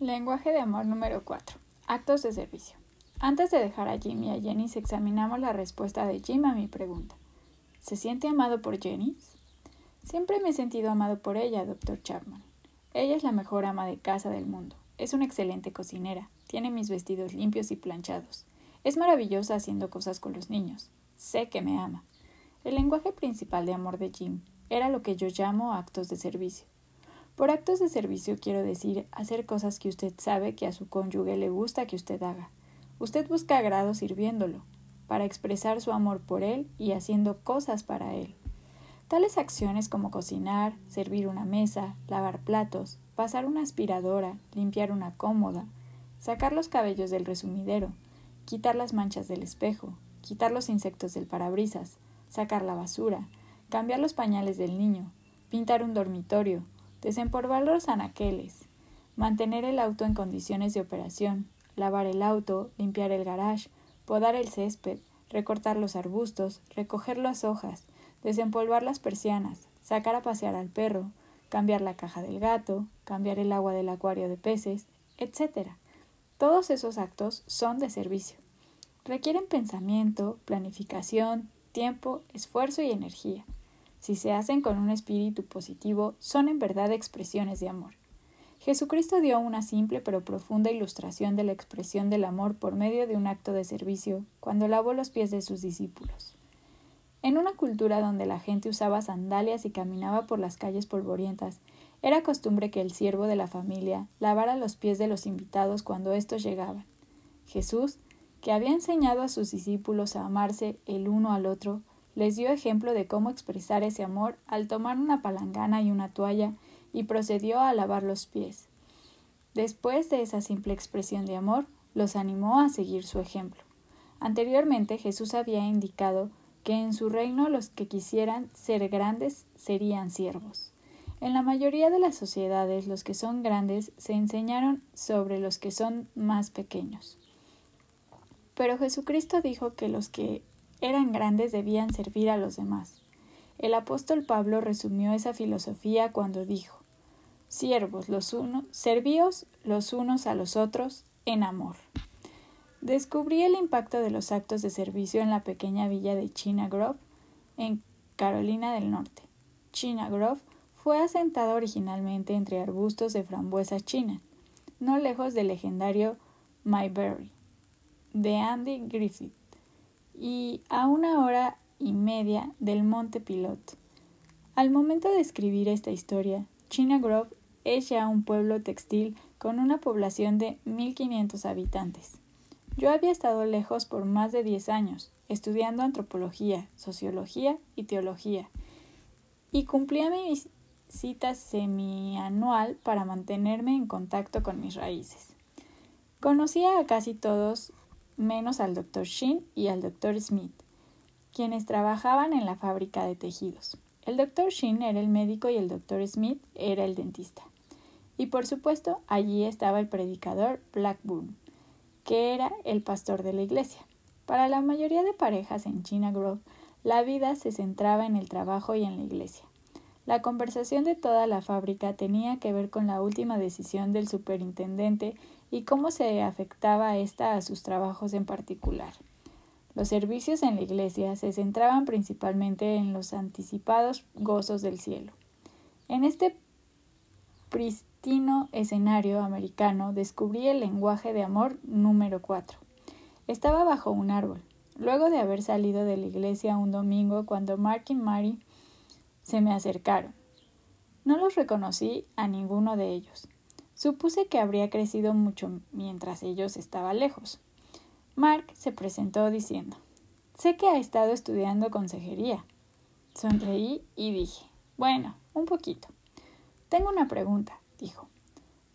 Lenguaje de amor número 4. Actos de servicio. Antes de dejar a Jim y a Jenny, examinamos la respuesta de Jim a mi pregunta. ¿Se siente amado por Jenny? Siempre me he sentido amado por ella, doctor Chapman. Ella es la mejor ama de casa del mundo. Es una excelente cocinera. Tiene mis vestidos limpios y planchados. Es maravillosa haciendo cosas con los niños. Sé que me ama. El lenguaje principal de amor de Jim era lo que yo llamo actos de servicio. Por actos de servicio quiero decir hacer cosas que usted sabe que a su cónyuge le gusta que usted haga. Usted busca agrado sirviéndolo, para expresar su amor por él y haciendo cosas para él. Tales acciones como cocinar, servir una mesa, lavar platos, pasar una aspiradora, limpiar una cómoda, sacar los cabellos del resumidero, quitar las manchas del espejo, quitar los insectos del parabrisas, sacar la basura, cambiar los pañales del niño, pintar un dormitorio, desempolvar los anaqueles, mantener el auto en condiciones de operación, lavar el auto, limpiar el garage, podar el césped, recortar los arbustos, recoger las hojas, desempolvar las persianas, sacar a pasear al perro, cambiar la caja del gato, cambiar el agua del acuario de peces, etc. Todos esos actos son de servicio. Requieren pensamiento, planificación, tiempo, esfuerzo y energía si se hacen con un espíritu positivo, son en verdad expresiones de amor. Jesucristo dio una simple pero profunda ilustración de la expresión del amor por medio de un acto de servicio cuando lavó los pies de sus discípulos. En una cultura donde la gente usaba sandalias y caminaba por las calles polvorientas, era costumbre que el siervo de la familia lavara los pies de los invitados cuando éstos llegaban. Jesús, que había enseñado a sus discípulos a amarse el uno al otro, les dio ejemplo de cómo expresar ese amor al tomar una palangana y una toalla y procedió a lavar los pies. Después de esa simple expresión de amor, los animó a seguir su ejemplo. Anteriormente Jesús había indicado que en su reino los que quisieran ser grandes serían siervos. En la mayoría de las sociedades los que son grandes se enseñaron sobre los que son más pequeños. Pero Jesucristo dijo que los que eran grandes debían servir a los demás. El apóstol Pablo resumió esa filosofía cuando dijo Siervos los unos, servíos los unos a los otros en amor. Descubrí el impacto de los actos de servicio en la pequeña villa de China Grove, en Carolina del Norte. China Grove fue asentada originalmente entre arbustos de frambuesa china, no lejos del legendario Mayberry, de Andy Griffith y a una hora y media del Monte Pilot. Al momento de escribir esta historia, China Grove es ya un pueblo textil con una población de 1.500 habitantes. Yo había estado lejos por más de 10 años, estudiando antropología, sociología y teología, y cumplía mi visita semianual para mantenerme en contacto con mis raíces. Conocía a casi todos menos al doctor Shin y al doctor Smith, quienes trabajaban en la fábrica de tejidos. El doctor Shin era el médico y el doctor Smith era el dentista. Y por supuesto, allí estaba el predicador Blackburn, que era el pastor de la iglesia. Para la mayoría de parejas en China Grove, la vida se centraba en el trabajo y en la iglesia. La conversación de toda la fábrica tenía que ver con la última decisión del superintendente y cómo se afectaba ésta a sus trabajos en particular. Los servicios en la iglesia se centraban principalmente en los anticipados gozos del cielo. En este pristino escenario americano descubrí el lenguaje de amor número 4. Estaba bajo un árbol, luego de haber salido de la iglesia un domingo cuando Mark y Mary se me acercaron. No los reconocí a ninguno de ellos. Supuse que habría crecido mucho mientras ellos estaban lejos. Mark se presentó diciendo Sé que ha estado estudiando consejería. Sonreí y dije Bueno, un poquito. Tengo una pregunta, dijo.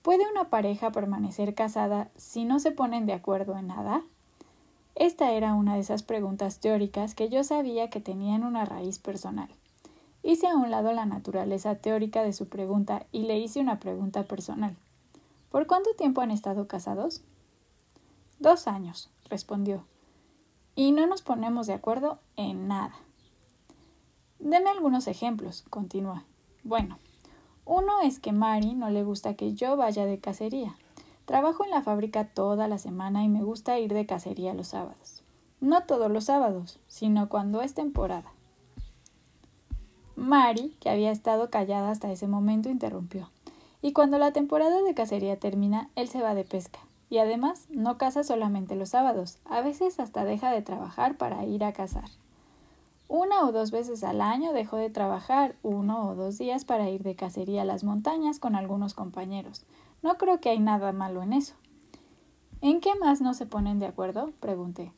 ¿Puede una pareja permanecer casada si no se ponen de acuerdo en nada? Esta era una de esas preguntas teóricas que yo sabía que tenían una raíz personal. Hice a un lado la naturaleza teórica de su pregunta y le hice una pregunta personal. ¿Por cuánto tiempo han estado casados? Dos años, respondió. Y no nos ponemos de acuerdo en nada. Deme algunos ejemplos, continuó. Bueno, uno es que Mari no le gusta que yo vaya de cacería, Trabajo en la fábrica toda la semana y me gusta ir de cacería los sábados. No todos los sábados, sino cuando es temporada. Mari, que había estado callada hasta ese momento, interrumpió. Y cuando la temporada de cacería termina, él se va de pesca. Y además no caza solamente los sábados, a veces hasta deja de trabajar para ir a cazar. Una o dos veces al año dejó de trabajar uno o dos días para ir de cacería a las montañas con algunos compañeros, no creo que hay nada malo en eso. ¿En qué más no se ponen de acuerdo? pregunté.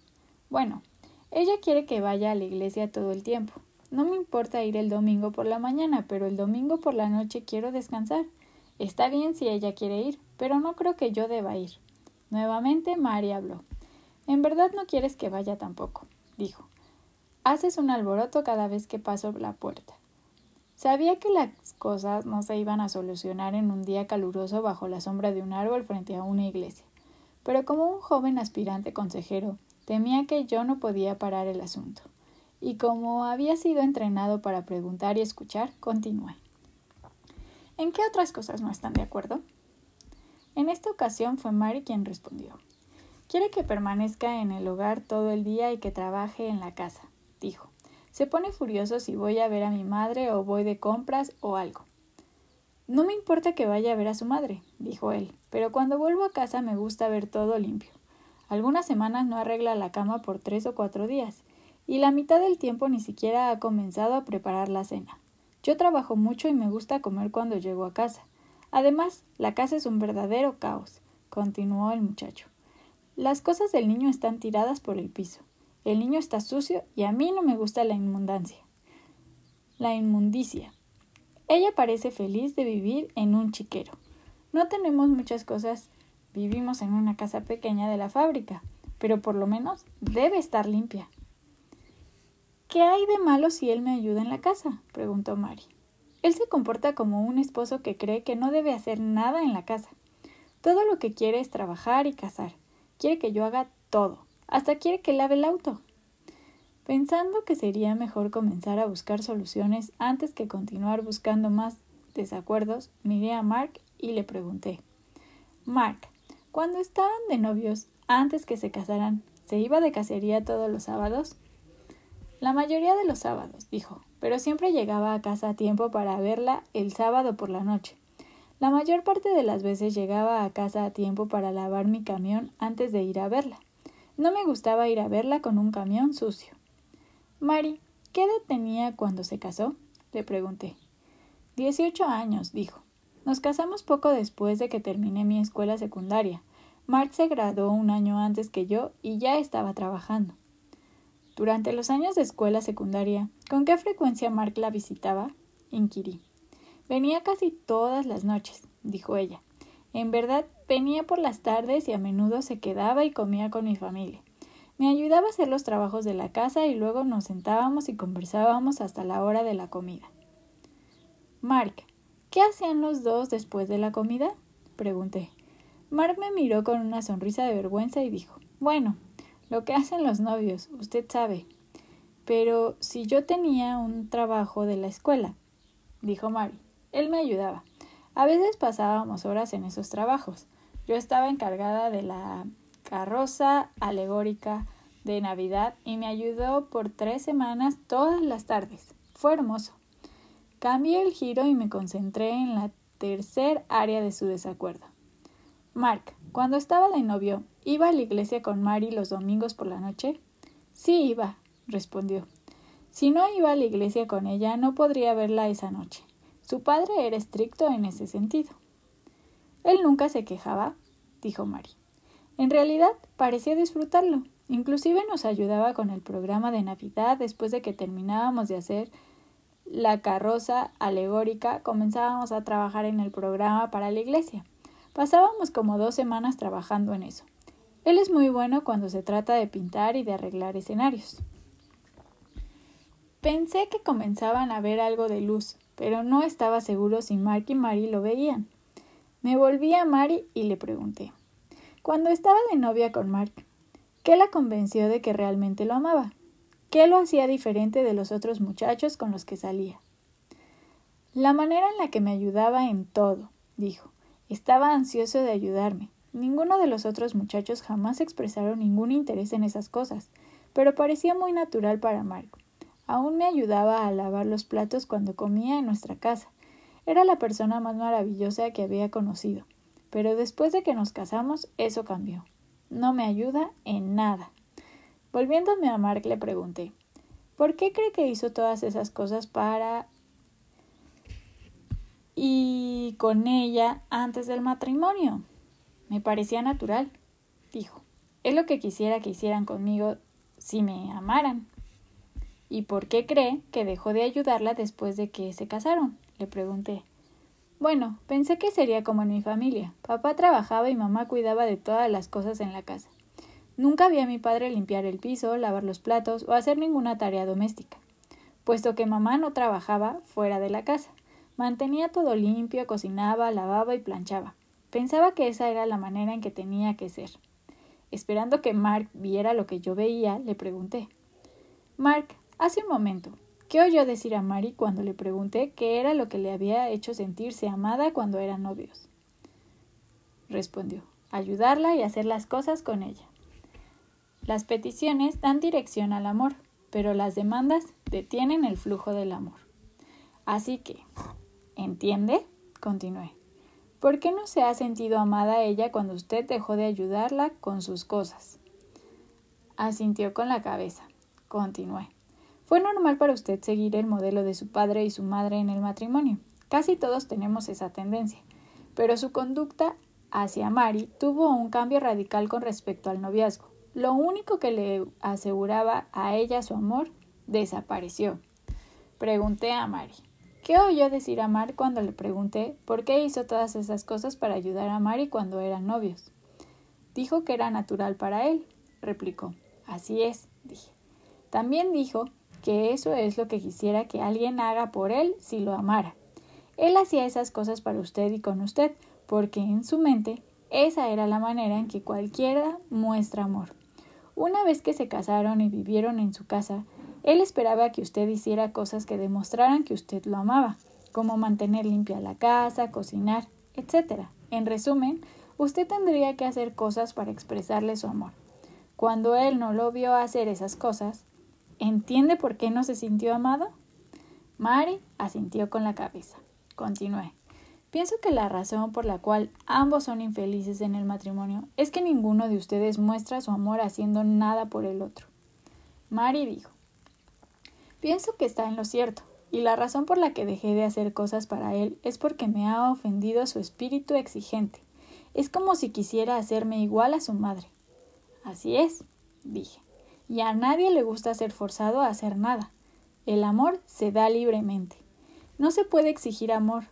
Bueno, ella quiere que vaya a la iglesia todo el tiempo. No me importa ir el domingo por la mañana, pero el domingo por la noche quiero descansar. Está bien si ella quiere ir, pero no creo que yo deba ir. Nuevamente Mari habló. En verdad no quieres que vaya tampoco, dijo. Haces un alboroto cada vez que paso la puerta. Sabía que las cosas no se iban a solucionar en un día caluroso bajo la sombra de un árbol frente a una iglesia, pero como un joven aspirante consejero, temía que yo no podía parar el asunto. Y como había sido entrenado para preguntar y escuchar, continué. ¿En qué otras cosas no están de acuerdo? En esta ocasión fue Mary quien respondió. Quiere que permanezca en el hogar todo el día y que trabaje en la casa, dijo. Se pone furioso si voy a ver a mi madre o voy de compras o algo. No me importa que vaya a ver a su madre, dijo él, pero cuando vuelvo a casa me gusta ver todo limpio. Algunas semanas no arregla la cama por tres o cuatro días, y la mitad del tiempo ni siquiera ha comenzado a preparar la cena. Yo trabajo mucho y me gusta comer cuando llego a casa. Además, la casa es un verdadero caos, continuó el muchacho. Las cosas del niño están tiradas por el piso. El niño está sucio y a mí no me gusta la inmundancia. La inmundicia. Ella parece feliz de vivir en un chiquero. No tenemos muchas cosas. Vivimos en una casa pequeña de la fábrica, pero por lo menos debe estar limpia. ¿Qué hay de malo si él me ayuda en la casa? preguntó Mari. Él se comporta como un esposo que cree que no debe hacer nada en la casa. Todo lo que quiere es trabajar y cazar. Quiere que yo haga todo. Hasta quiere que lave el auto. Pensando que sería mejor comenzar a buscar soluciones antes que continuar buscando más desacuerdos, miré a Mark y le pregunté Mark, cuando estaban de novios, antes que se casaran, ¿se iba de cacería todos los sábados? La mayoría de los sábados, dijo, pero siempre llegaba a casa a tiempo para verla el sábado por la noche. La mayor parte de las veces llegaba a casa a tiempo para lavar mi camión antes de ir a verla. No me gustaba ir a verla con un camión sucio. Mari, ¿qué edad tenía cuando se casó? le pregunté. Dieciocho años, dijo. Nos casamos poco después de que terminé mi escuela secundaria. Mark se graduó un año antes que yo y ya estaba trabajando. Durante los años de escuela secundaria, ¿con qué frecuencia Mark la visitaba? inquirí. Venía casi todas las noches, dijo ella. En verdad, venía por las tardes y a menudo se quedaba y comía con mi familia. Me ayudaba a hacer los trabajos de la casa y luego nos sentábamos y conversábamos hasta la hora de la comida. Mark, ¿qué hacían los dos después de la comida? pregunté. Mark me miró con una sonrisa de vergüenza y dijo Bueno, lo que hacen los novios, usted sabe. Pero si yo tenía un trabajo de la escuela, dijo Mary, él me ayudaba. A veces pasábamos horas en esos trabajos. Yo estaba encargada de la carroza alegórica de Navidad y me ayudó por tres semanas todas las tardes. Fue hermoso. Cambié el giro y me concentré en la tercer área de su desacuerdo. Mark, cuando estaba de novio, ¿iba a la iglesia con Mary los domingos por la noche? Sí, iba, respondió. Si no iba a la iglesia con ella, no podría verla esa noche. Su padre era estricto en ese sentido. Él nunca se quejaba, dijo Mari. En realidad parecía disfrutarlo. Inclusive nos ayudaba con el programa de Navidad después de que terminábamos de hacer la carroza alegórica, comenzábamos a trabajar en el programa para la iglesia. Pasábamos como dos semanas trabajando en eso. Él es muy bueno cuando se trata de pintar y de arreglar escenarios. Pensé que comenzaban a ver algo de luz, pero no estaba seguro si Mark y Mary lo veían. Me volví a Mary y le pregunté. Cuando estaba de novia con Mark, ¿qué la convenció de que realmente lo amaba? ¿Qué lo hacía diferente de los otros muchachos con los que salía? La manera en la que me ayudaba en todo, dijo. Estaba ansioso de ayudarme. Ninguno de los otros muchachos jamás expresaron ningún interés en esas cosas, pero parecía muy natural para Mark. Aún me ayudaba a lavar los platos cuando comía en nuestra casa. Era la persona más maravillosa que había conocido. Pero después de que nos casamos, eso cambió. No me ayuda en nada. Volviéndome a Mark le pregunté ¿Por qué cree que hizo todas esas cosas para y con ella antes del matrimonio? Me parecía natural, dijo. Es lo que quisiera que hicieran conmigo si me amaran. ¿Y por qué cree que dejó de ayudarla después de que se casaron? le pregunté. Bueno, pensé que sería como en mi familia. Papá trabajaba y mamá cuidaba de todas las cosas en la casa. Nunca vi a mi padre limpiar el piso, lavar los platos o hacer ninguna tarea doméstica, puesto que mamá no trabajaba fuera de la casa. Mantenía todo limpio, cocinaba, lavaba y planchaba. Pensaba que esa era la manera en que tenía que ser. Esperando que Mark viera lo que yo veía, le pregunté Mark, hace un momento, ¿qué oyó decir a Mary cuando le pregunté qué era lo que le había hecho sentirse amada cuando eran novios? Respondió ayudarla y hacer las cosas con ella. Las peticiones dan dirección al amor, pero las demandas detienen el flujo del amor. Así que, ¿entiende? Continué. ¿Por qué no se ha sentido amada ella cuando usted dejó de ayudarla con sus cosas? Asintió con la cabeza. Continué. Fue normal para usted seguir el modelo de su padre y su madre en el matrimonio. Casi todos tenemos esa tendencia. Pero su conducta hacia Mari tuvo un cambio radical con respecto al noviazgo. Lo único que le aseguraba a ella su amor desapareció. Pregunté a Mari. ¿Qué oyó decir a Mar cuando le pregunté por qué hizo todas esas cosas para ayudar a Mari cuando eran novios? Dijo que era natural para él, replicó. Así es, dije. También dijo que eso es lo que quisiera que alguien haga por él si lo amara. Él hacía esas cosas para usted y con usted, porque en su mente esa era la manera en que cualquiera muestra amor. Una vez que se casaron y vivieron en su casa, él esperaba que usted hiciera cosas que demostraran que usted lo amaba, como mantener limpia la casa, cocinar, etc. En resumen, usted tendría que hacer cosas para expresarle su amor. Cuando él no lo vio hacer esas cosas, ¿entiende por qué no se sintió amado? Mary asintió con la cabeza. Continué. Pienso que la razón por la cual ambos son infelices en el matrimonio es que ninguno de ustedes muestra su amor haciendo nada por el otro. Mary dijo Pienso que está en lo cierto, y la razón por la que dejé de hacer cosas para él es porque me ha ofendido su espíritu exigente. Es como si quisiera hacerme igual a su madre. Así es, dije, y a nadie le gusta ser forzado a hacer nada. El amor se da libremente. No se puede exigir amor,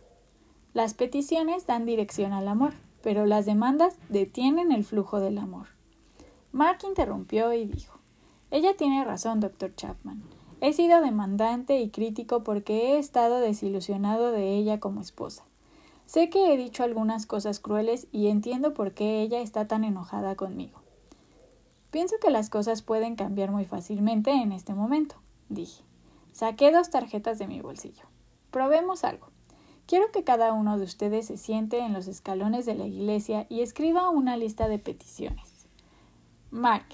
las peticiones dan dirección al amor, pero las demandas detienen el flujo del amor. Mark interrumpió y dijo Ella tiene razón, doctor Chapman. He sido demandante y crítico porque he estado desilusionado de ella como esposa. Sé que he dicho algunas cosas crueles y entiendo por qué ella está tan enojada conmigo. Pienso que las cosas pueden cambiar muy fácilmente en este momento, dije. Saqué dos tarjetas de mi bolsillo. Probemos algo. Quiero que cada uno de ustedes se siente en los escalones de la iglesia y escriba una lista de peticiones. Mark,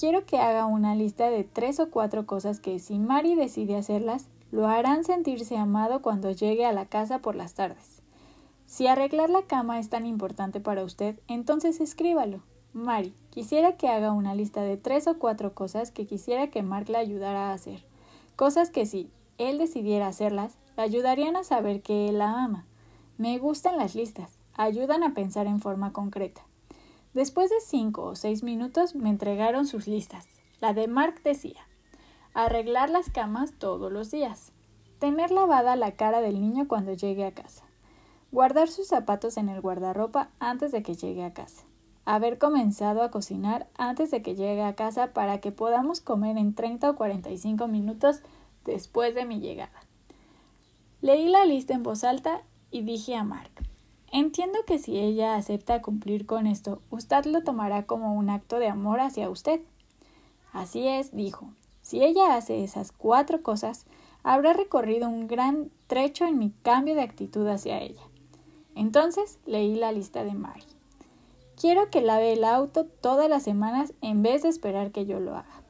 quiero que haga una lista de tres o cuatro cosas que si Mary decide hacerlas, lo harán sentirse amado cuando llegue a la casa por las tardes. Si arreglar la cama es tan importante para usted, entonces escríbalo. Mary, quisiera que haga una lista de tres o cuatro cosas que quisiera que Mark le ayudara a hacer. Cosas que si él decidiera hacerlas, ayudarían a saber que él la ama. Me gustan las listas, ayudan a pensar en forma concreta. Después de cinco o seis minutos me entregaron sus listas. La de Mark decía arreglar las camas todos los días, tener lavada la cara del niño cuando llegue a casa, guardar sus zapatos en el guardarropa antes de que llegue a casa, haber comenzado a cocinar antes de que llegue a casa para que podamos comer en 30 o 45 minutos después de mi llegada. Leí la lista en voz alta y dije a Mark Entiendo que si ella acepta cumplir con esto, usted lo tomará como un acto de amor hacia usted. Así es, dijo. Si ella hace esas cuatro cosas, habrá recorrido un gran trecho en mi cambio de actitud hacia ella. Entonces leí la lista de Mary. Quiero que lave el auto todas las semanas en vez de esperar que yo lo haga.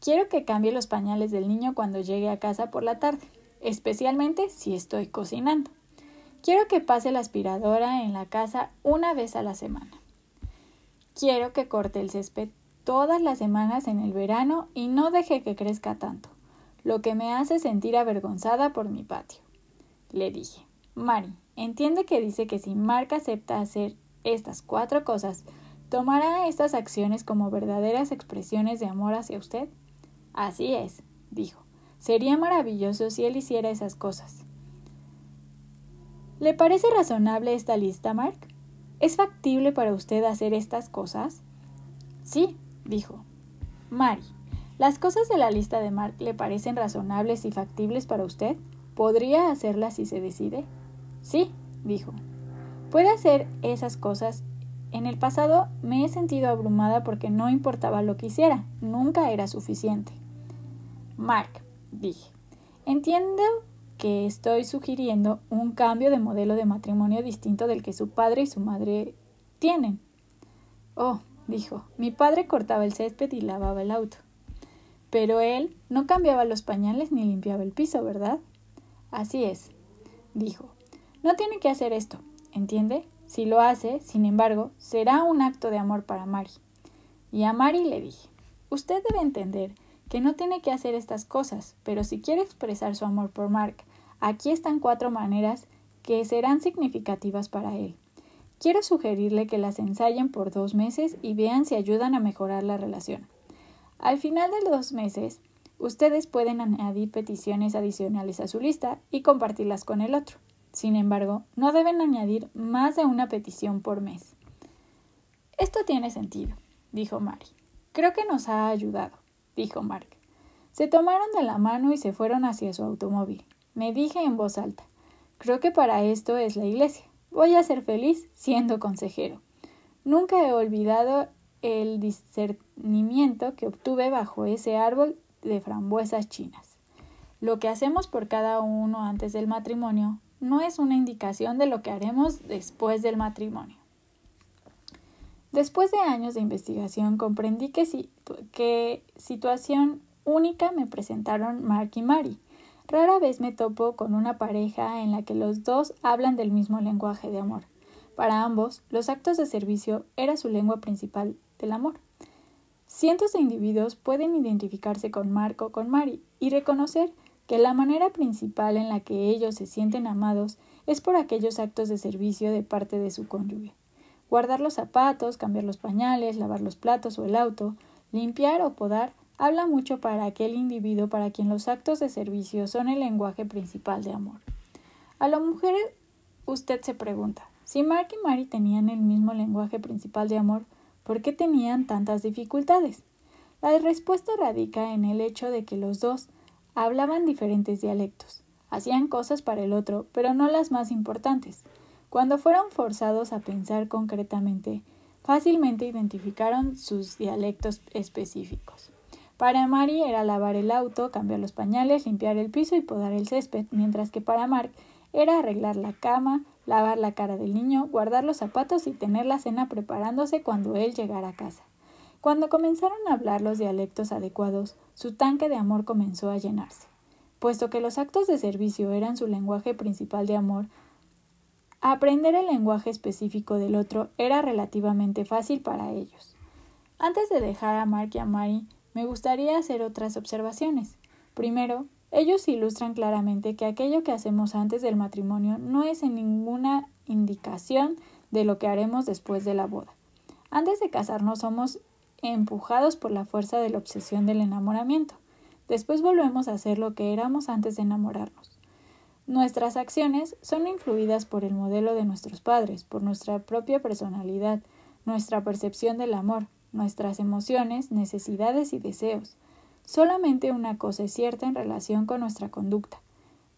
Quiero que cambie los pañales del niño cuando llegue a casa por la tarde, especialmente si estoy cocinando. Quiero que pase la aspiradora en la casa una vez a la semana. Quiero que corte el césped todas las semanas en el verano y no deje que crezca tanto, lo que me hace sentir avergonzada por mi patio. Le dije, Mari, entiende que dice que si Mark acepta hacer estas cuatro cosas, ¿tomará estas acciones como verdaderas expresiones de amor hacia usted? Así es, dijo. Sería maravilloso si él hiciera esas cosas. ¿Le parece razonable esta lista, Mark? ¿Es factible para usted hacer estas cosas? Sí, dijo. Mari, ¿las cosas de la lista de Mark le parecen razonables y factibles para usted? ¿Podría hacerlas si se decide? Sí, dijo. Puede hacer esas cosas. En el pasado me he sentido abrumada porque no importaba lo que hiciera, nunca era suficiente. Mark, dije, entiendo que estoy sugiriendo un cambio de modelo de matrimonio distinto del que su padre y su madre tienen. Oh, dijo, mi padre cortaba el césped y lavaba el auto. Pero él no cambiaba los pañales ni limpiaba el piso, ¿verdad? Así es, dijo. No tiene que hacer esto. ¿Entiende? Si lo hace, sin embargo, será un acto de amor para Mari. Y a Mari le dije, usted debe entender que no tiene que hacer estas cosas, pero si quiere expresar su amor por Mark, aquí están cuatro maneras que serán significativas para él. Quiero sugerirle que las ensayen por dos meses y vean si ayudan a mejorar la relación. Al final de los dos meses, ustedes pueden añadir peticiones adicionales a su lista y compartirlas con el otro. Sin embargo, no deben añadir más de una petición por mes. Esto tiene sentido, dijo Mari. Creo que nos ha ayudado, dijo Mark. Se tomaron de la mano y se fueron hacia su automóvil. Me dije en voz alta, creo que para esto es la iglesia. Voy a ser feliz siendo consejero. Nunca he olvidado el discernimiento que obtuve bajo ese árbol de frambuesas chinas. Lo que hacemos por cada uno antes del matrimonio no es una indicación de lo que haremos después del matrimonio. Después de años de investigación comprendí que, qué situación única me presentaron Mark y Mary. Rara vez me topo con una pareja en la que los dos hablan del mismo lenguaje de amor. Para ambos, los actos de servicio era su lengua principal del amor. Cientos de individuos pueden identificarse con Mark o con Mary y reconocer que la manera principal en la que ellos se sienten amados es por aquellos actos de servicio de parte de su cónyuge. Guardar los zapatos, cambiar los pañales, lavar los platos o el auto, limpiar o podar, habla mucho para aquel individuo para quien los actos de servicio son el lenguaje principal de amor. A la mujer usted se pregunta, si Mark y Mary tenían el mismo lenguaje principal de amor, ¿por qué tenían tantas dificultades? La respuesta radica en el hecho de que los dos Hablaban diferentes dialectos, hacían cosas para el otro, pero no las más importantes. Cuando fueron forzados a pensar concretamente, fácilmente identificaron sus dialectos específicos. Para Mari era lavar el auto, cambiar los pañales, limpiar el piso y podar el césped, mientras que para Mark era arreglar la cama, lavar la cara del niño, guardar los zapatos y tener la cena preparándose cuando él llegara a casa. Cuando comenzaron a hablar los dialectos adecuados, su tanque de amor comenzó a llenarse. Puesto que los actos de servicio eran su lenguaje principal de amor, aprender el lenguaje específico del otro era relativamente fácil para ellos. Antes de dejar a Mark y a Mary, me gustaría hacer otras observaciones. Primero, ellos ilustran claramente que aquello que hacemos antes del matrimonio no es en ninguna indicación de lo que haremos después de la boda. Antes de casarnos somos empujados por la fuerza de la obsesión del enamoramiento. Después volvemos a ser lo que éramos antes de enamorarnos. Nuestras acciones son influidas por el modelo de nuestros padres, por nuestra propia personalidad, nuestra percepción del amor, nuestras emociones, necesidades y deseos. Solamente una cosa es cierta en relación con nuestra conducta.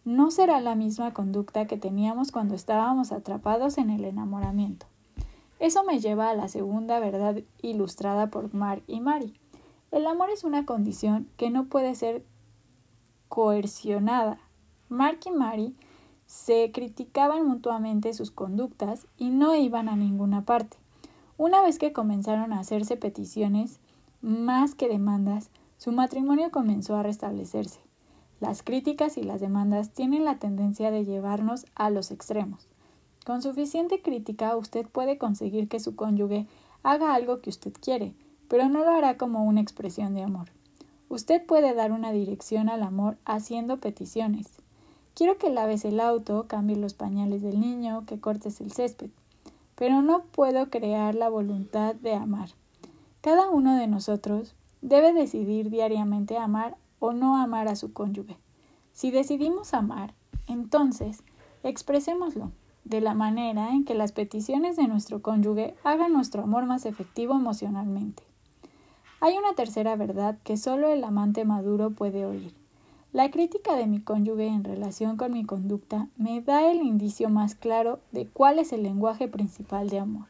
No será la misma conducta que teníamos cuando estábamos atrapados en el enamoramiento. Eso me lleva a la segunda verdad ilustrada por Mark y Mary. El amor es una condición que no puede ser coercionada. Mark y Mary se criticaban mutuamente sus conductas y no iban a ninguna parte. Una vez que comenzaron a hacerse peticiones, más que demandas, su matrimonio comenzó a restablecerse. Las críticas y las demandas tienen la tendencia de llevarnos a los extremos. Con suficiente crítica usted puede conseguir que su cónyuge haga algo que usted quiere, pero no lo hará como una expresión de amor. Usted puede dar una dirección al amor haciendo peticiones. Quiero que laves el auto, cambies los pañales del niño, que cortes el césped. Pero no puedo crear la voluntad de amar. Cada uno de nosotros debe decidir diariamente amar o no amar a su cónyuge. Si decidimos amar, entonces expresémoslo de la manera en que las peticiones de nuestro cónyuge hagan nuestro amor más efectivo emocionalmente. Hay una tercera verdad que solo el amante maduro puede oír. La crítica de mi cónyuge en relación con mi conducta me da el indicio más claro de cuál es el lenguaje principal de amor.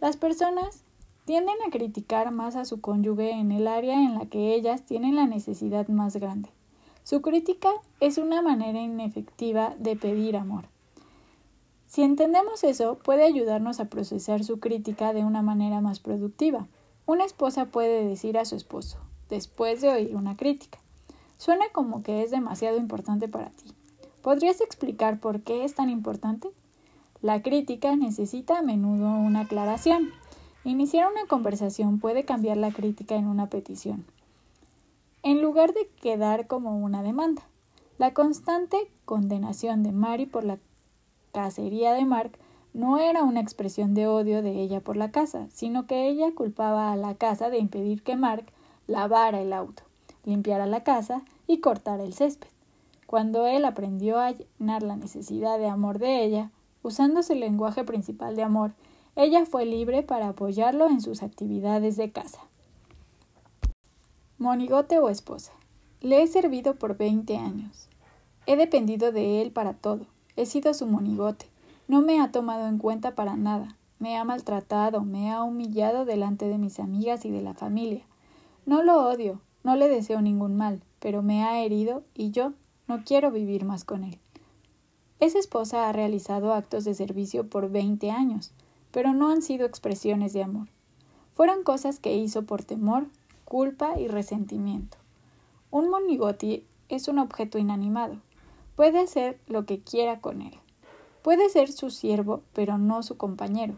Las personas tienden a criticar más a su cónyuge en el área en la que ellas tienen la necesidad más grande. Su crítica es una manera inefectiva de pedir amor. Si entendemos eso, puede ayudarnos a procesar su crítica de una manera más productiva. Una esposa puede decir a su esposo, después de oír una crítica, suena como que es demasiado importante para ti. ¿Podrías explicar por qué es tan importante? La crítica necesita a menudo una aclaración. Iniciar una conversación puede cambiar la crítica en una petición, en lugar de quedar como una demanda. La constante condenación de Mary por la cacería de Mark no era una expresión de odio de ella por la casa, sino que ella culpaba a la casa de impedir que Mark lavara el auto, limpiara la casa y cortara el césped. Cuando él aprendió a llenar la necesidad de amor de ella, usando su lenguaje principal de amor, ella fue libre para apoyarlo en sus actividades de casa. Monigote o esposa. Le he servido por veinte años. He dependido de él para todo. He sido su monigote. No me ha tomado en cuenta para nada. Me ha maltratado, me ha humillado delante de mis amigas y de la familia. No lo odio, no le deseo ningún mal, pero me ha herido y yo no quiero vivir más con él. Esa esposa ha realizado actos de servicio por veinte años, pero no han sido expresiones de amor. Fueron cosas que hizo por temor, culpa y resentimiento. Un monigote es un objeto inanimado. Puede hacer lo que quiera con él. Puede ser su siervo, pero no su compañero.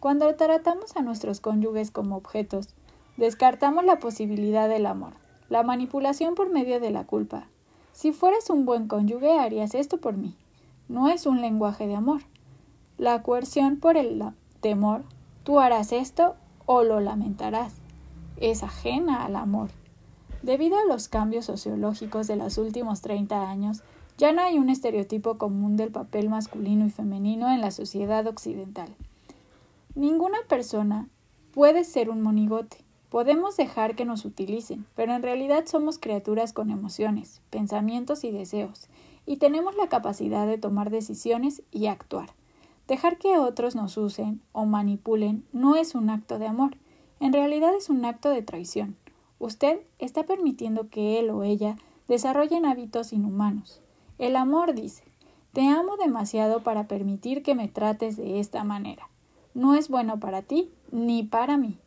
Cuando tratamos a nuestros cónyuges como objetos, descartamos la posibilidad del amor, la manipulación por medio de la culpa. Si fueras un buen cónyuge, harías esto por mí. No es un lenguaje de amor. La coerción por el temor, tú harás esto o lo lamentarás, es ajena al amor. Debido a los cambios sociológicos de los últimos 30 años, ya no hay un estereotipo común del papel masculino y femenino en la sociedad occidental. Ninguna persona puede ser un monigote. Podemos dejar que nos utilicen, pero en realidad somos criaturas con emociones, pensamientos y deseos, y tenemos la capacidad de tomar decisiones y actuar. Dejar que otros nos usen o manipulen no es un acto de amor, en realidad es un acto de traición. Usted está permitiendo que él o ella desarrollen hábitos inhumanos. El amor dice, te amo demasiado para permitir que me trates de esta manera. No es bueno para ti ni para mí.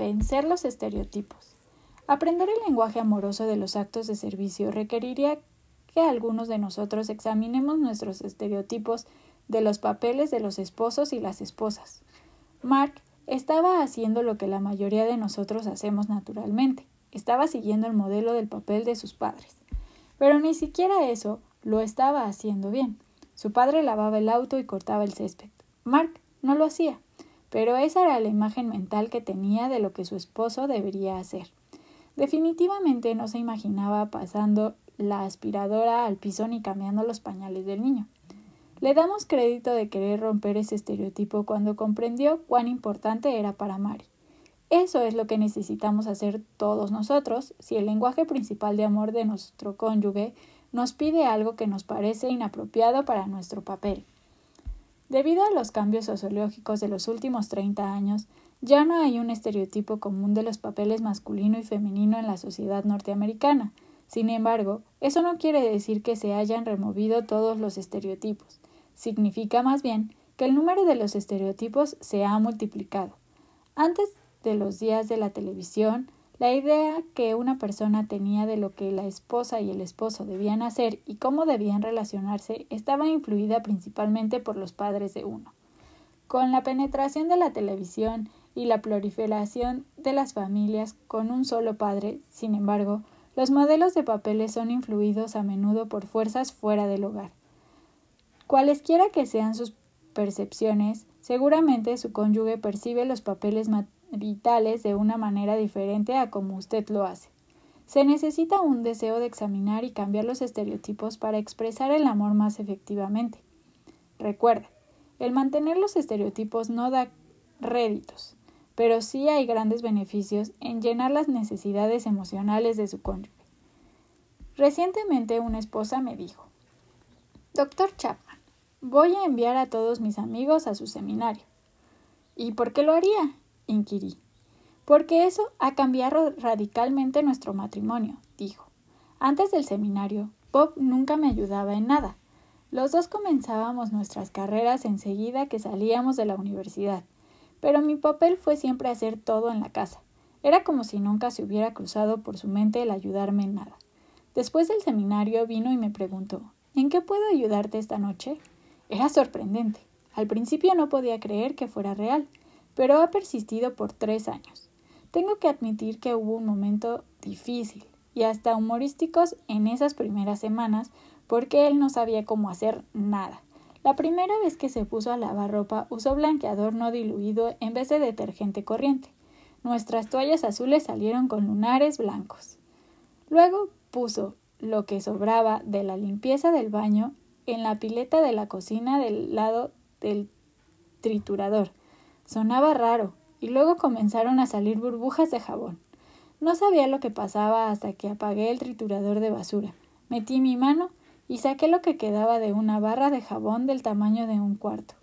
Vencer los estereotipos. Aprender el lenguaje amoroso de los actos de servicio requeriría que algunos de nosotros examinemos nuestros estereotipos de los papeles de los esposos y las esposas. Mark estaba haciendo lo que la mayoría de nosotros hacemos naturalmente. Estaba siguiendo el modelo del papel de sus padres. Pero ni siquiera eso lo estaba haciendo bien. Su padre lavaba el auto y cortaba el césped. Mark no lo hacía, pero esa era la imagen mental que tenía de lo que su esposo debería hacer. Definitivamente no se imaginaba pasando la aspiradora al piso ni cambiando los pañales del niño. Le damos crédito de querer romper ese estereotipo cuando comprendió cuán importante era para Mari. Eso es lo que necesitamos hacer todos nosotros si el lenguaje principal de amor de nuestro cónyuge nos pide algo que nos parece inapropiado para nuestro papel. Debido a los cambios sociológicos de los últimos 30 años, ya no hay un estereotipo común de los papeles masculino y femenino en la sociedad norteamericana. Sin embargo, eso no quiere decir que se hayan removido todos los estereotipos. Significa más bien que el número de los estereotipos se ha multiplicado. Antes de los días de la televisión, la idea que una persona tenía de lo que la esposa y el esposo debían hacer y cómo debían relacionarse estaba influida principalmente por los padres de uno. Con la penetración de la televisión y la proliferación de las familias con un solo padre, sin embargo, los modelos de papeles son influidos a menudo por fuerzas fuera del hogar. Cualesquiera que sean sus percepciones, seguramente su cónyuge percibe los papeles vitales de una manera diferente a como usted lo hace. Se necesita un deseo de examinar y cambiar los estereotipos para expresar el amor más efectivamente. Recuerde, el mantener los estereotipos no da réditos, pero sí hay grandes beneficios en llenar las necesidades emocionales de su cónyuge. Recientemente una esposa me dijo, Doctor Chapman, voy a enviar a todos mis amigos a su seminario. ¿Y por qué lo haría? Inquirí. Porque eso ha cambiado radicalmente nuestro matrimonio, dijo. Antes del seminario, Bob nunca me ayudaba en nada. Los dos comenzábamos nuestras carreras enseguida que salíamos de la universidad, pero mi papel fue siempre hacer todo en la casa. Era como si nunca se hubiera cruzado por su mente el ayudarme en nada. Después del seminario vino y me preguntó ¿En qué puedo ayudarte esta noche? Era sorprendente. Al principio no podía creer que fuera real pero ha persistido por tres años. Tengo que admitir que hubo un momento difícil y hasta humorísticos en esas primeras semanas porque él no sabía cómo hacer nada. La primera vez que se puso a lavar ropa usó blanqueador no diluido en vez de detergente corriente. Nuestras toallas azules salieron con lunares blancos. Luego puso lo que sobraba de la limpieza del baño en la pileta de la cocina del lado del triturador Sonaba raro, y luego comenzaron a salir burbujas de jabón. No sabía lo que pasaba hasta que apagué el triturador de basura. Metí mi mano y saqué lo que quedaba de una barra de jabón del tamaño de un cuarto.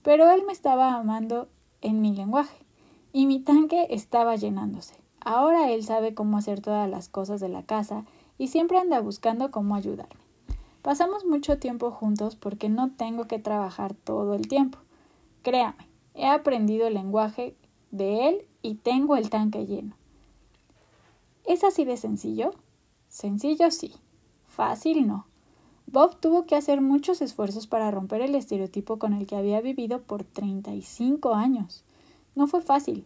Pero él me estaba amando en mi lenguaje, y mi tanque estaba llenándose. Ahora él sabe cómo hacer todas las cosas de la casa y siempre anda buscando cómo ayudarme. Pasamos mucho tiempo juntos porque no tengo que trabajar todo el tiempo. Créame, He aprendido el lenguaje de él y tengo el tanque lleno. ¿Es así de sencillo? Sencillo sí. Fácil no. Bob tuvo que hacer muchos esfuerzos para romper el estereotipo con el que había vivido por 35 años. No fue fácil,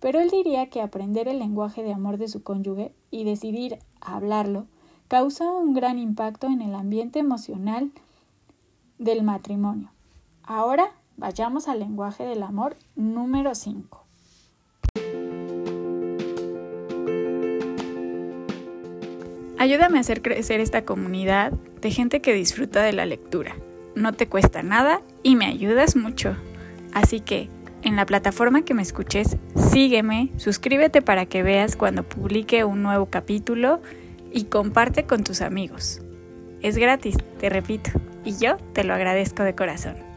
pero él diría que aprender el lenguaje de amor de su cónyuge y decidir hablarlo causó un gran impacto en el ambiente emocional del matrimonio. Ahora Vayamos al lenguaje del amor número 5. Ayúdame a hacer crecer esta comunidad de gente que disfruta de la lectura. No te cuesta nada y me ayudas mucho. Así que, en la plataforma que me escuches, sígueme, suscríbete para que veas cuando publique un nuevo capítulo y comparte con tus amigos. Es gratis, te repito, y yo te lo agradezco de corazón.